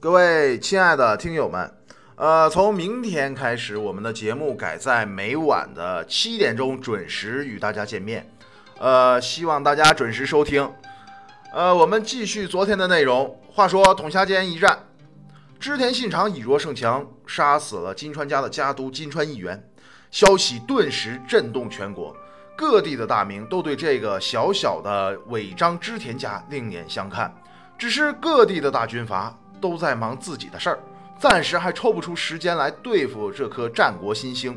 各位亲爱的听友们，呃，从明天开始，我们的节目改在每晚的七点钟准时与大家见面，呃，希望大家准时收听。呃，我们继续昨天的内容。话说统辖间一战，织田信长以弱胜强，杀死了金川家的家督金川义元，消息顿时震动全国，各地的大名都对这个小小的尾张织田家另眼相看。只是各地的大军阀。都在忙自己的事儿，暂时还抽不出时间来对付这颗战国新星。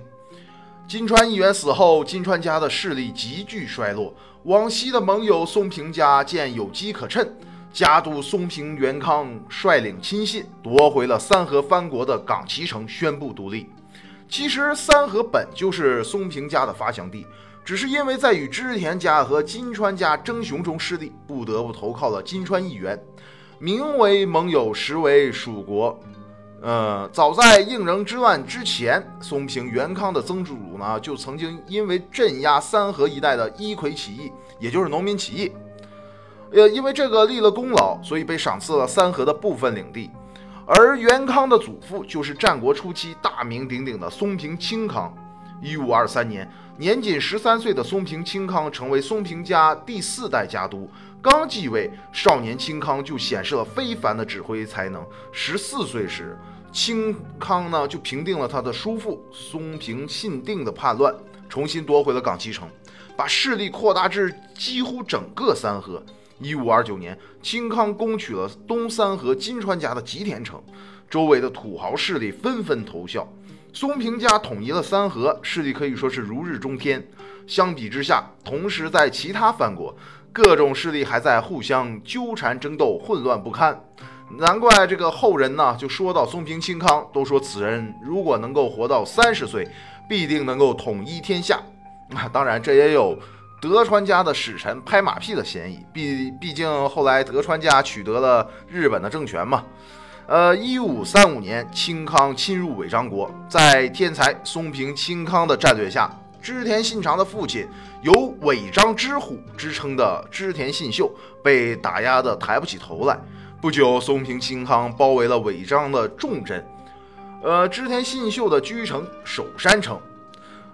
金川议员死后，金川家的势力急剧衰落。往昔的盟友松平家见有机可趁，家督松平元康率领亲信夺回了三河藩国的冈崎城，宣布独立。其实三河本就是松平家的发祥地，只是因为在与织田家和金川家争雄中失利，不得不投靠了金川议员。名为盟友，实为蜀国。呃，早在应仁之乱之前，松平元康的曾祖呢，就曾经因为镇压三河一带的伊葵起义，也就是农民起义，呃，因为这个立了功劳，所以被赏赐了三河的部分领地。而元康的祖父就是战国初期大名鼎鼎的松平清康。一五二三年，年仅十三岁的松平清康成为松平家第四代家督。刚继位，少年清康就显示了非凡的指挥才能。十四岁时，清康呢就平定了他的叔父松平信定的叛乱，重新夺回了冈崎城，把势力扩大至几乎整个三河。一五二九年，清康攻取了东三河金川家的吉田城，周围的土豪势力纷纷投效。松平家统一了三河，势力可以说是如日中天。相比之下，同时在其他藩国。各种势力还在互相纠缠争斗，混乱不堪。难怪这个后人呢，就说到松平清康，都说此人如果能够活到三十岁，必定能够统一天下。啊，当然这也有德川家的使臣拍马屁的嫌疑。毕毕竟后来德川家取得了日本的政权嘛。呃，一五三五年，清康侵入尾张国，在天才松平清康的战略下。织田信长的父亲有“尾张之虎”之称的织田信秀被打压得抬不起头来。不久，松平清康包围了尾张的重镇，呃，织田信秀的居城守山城。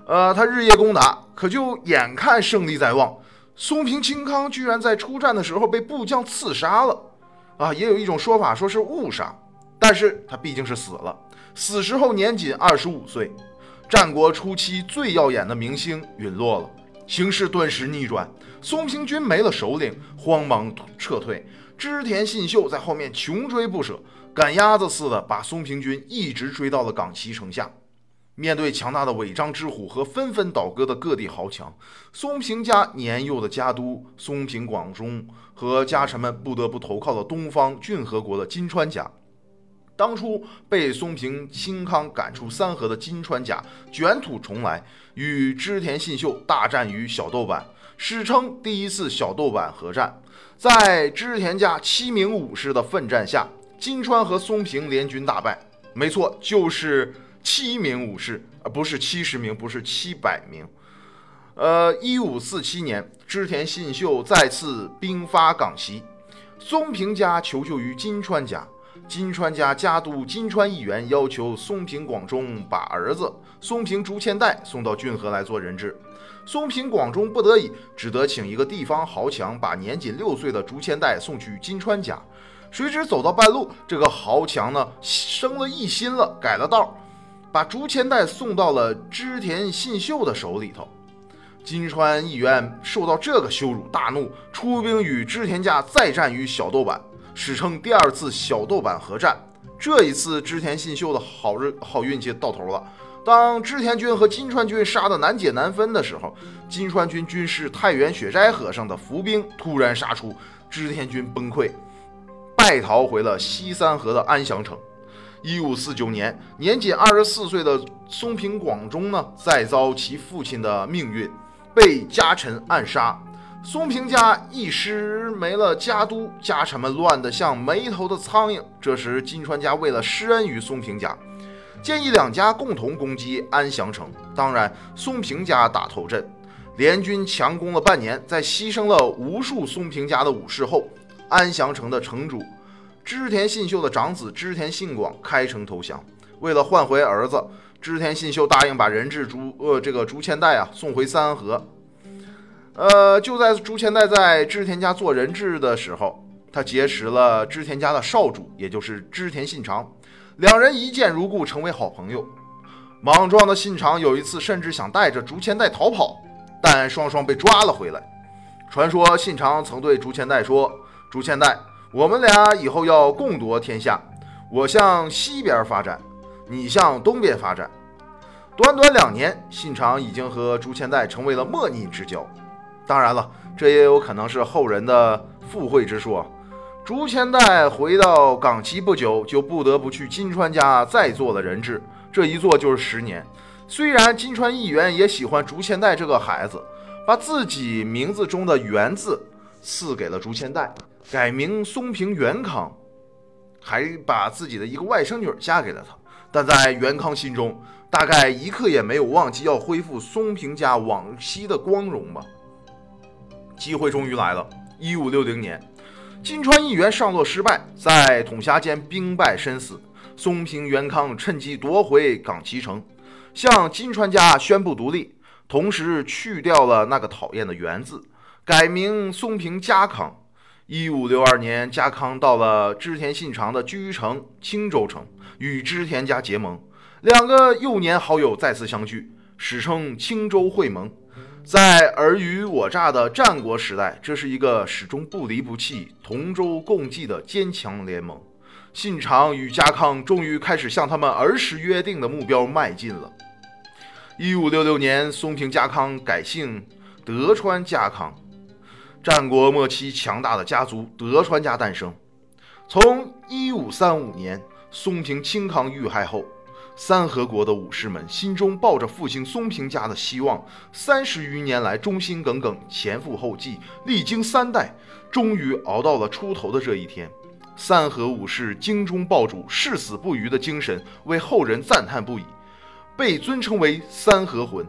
呃，他日夜攻打，可就眼看胜利在望，松平清康居然在出战的时候被部将刺杀了。啊，也有一种说法说是误杀，但是他毕竟是死了，死时候年仅二十五岁。战国初期最耀眼的明星陨落了，形势顿时逆转。松平军没了首领，慌忙撤退。织田信秀在后面穷追不舍，赶鸭子似的把松平军一直追到了冈崎城下。面对强大的尾张之虎和纷纷倒戈的各地豪强，松平家年幼的家督松平广忠和家臣们不得不投靠了东方骏河国的金川家。当初被松平清康赶出三河的金川家卷土重来，与织田信秀大战于小豆坂，史称第一次小豆坂合战。在织田家七名武士的奋战下，金川和松平联军大败。没错，就是七名武士，而不是七十名，不是七百名。呃，一五四七年，织田信秀再次兵发冈崎，松平家求救于金川家。金川家家督金川义元要求松平广忠把儿子松平竹千代送到骏河来做人质，松平广忠不得已，只得请一个地方豪强把年仅六岁的竹千代送去金川家。谁知走到半路，这个豪强呢生了异心了，改了道，把竹千代送到了织田信秀的手里头。金川义元受到这个羞辱，大怒，出兵与织田家再战于小豆坂。史称第二次小豆坂合战，这一次织田信秀的好日好运气到头了。当织田军和金川军杀得难解难分的时候，金川军军师太原雪斋和尚的伏兵突然杀出，织田军崩溃，败逃回了西三河的安祥城。一五四九年，年仅二十四岁的松平广忠呢，再遭其父亲的命运，被家臣暗杀。松平家一时没了家督，家臣们乱得像没头的苍蝇。这时，金川家为了施恩于松平家，建议两家共同攻击安祥城。当然，松平家打头阵，联军强攻了半年，在牺牲了无数松平家的武士后，安祥城的城主织田信秀的长子织田信广开城投降。为了换回儿子，织田信秀答应把人质竹呃这个竹千代啊送回三河。呃，就在竹千代在织田家做人质的时候，他结识了织田家的少主，也就是织田信长，两人一见如故，成为好朋友。莽撞的信长有一次甚至想带着竹千代逃跑，但双双被抓了回来。传说信长曾对竹千代说：“竹千代，我们俩以后要共夺天下，我向西边发展，你向东边发展。”短短两年，信长已经和竹千代成为了莫逆之交。当然了，这也有可能是后人的附会之说。竹千代回到冈崎不久，就不得不去金川家再做了人质，这一做就是十年。虽然金川议员也喜欢竹千代这个孩子，把自己名字中的“元”字赐给了竹千代，改名松平元康，还把自己的一个外甥女嫁给了他。但在元康心中，大概一刻也没有忘记要恢复松平家往昔的光荣吧。机会终于来了。一五六零年，金川议员上洛失败，在统辖间兵败身死。松平元康趁机夺回冈崎城，向金川家宣布独立，同时去掉了那个讨厌的“元”字，改名松平家康。一五六二年，家康到了织田信长的居城青州城，与织田家结盟，两个幼年好友再次相聚，史称青州会盟。在尔虞我诈的战国时代，这是一个始终不离不弃、同舟共济的坚强联盟。信长与家康终于开始向他们儿时约定的目标迈进了。一五六六年，松平家康改姓德川家康，战国末期强大的家族德川家诞生。从一五三五年，松平清康遇害后。三河国的武士们心中抱着复兴松平家的希望，三十余年来忠心耿耿，前赴后继，历经三代，终于熬到了出头的这一天。三河武士精忠报主、誓死不渝的精神，为后人赞叹不已，被尊称为“三河魂”。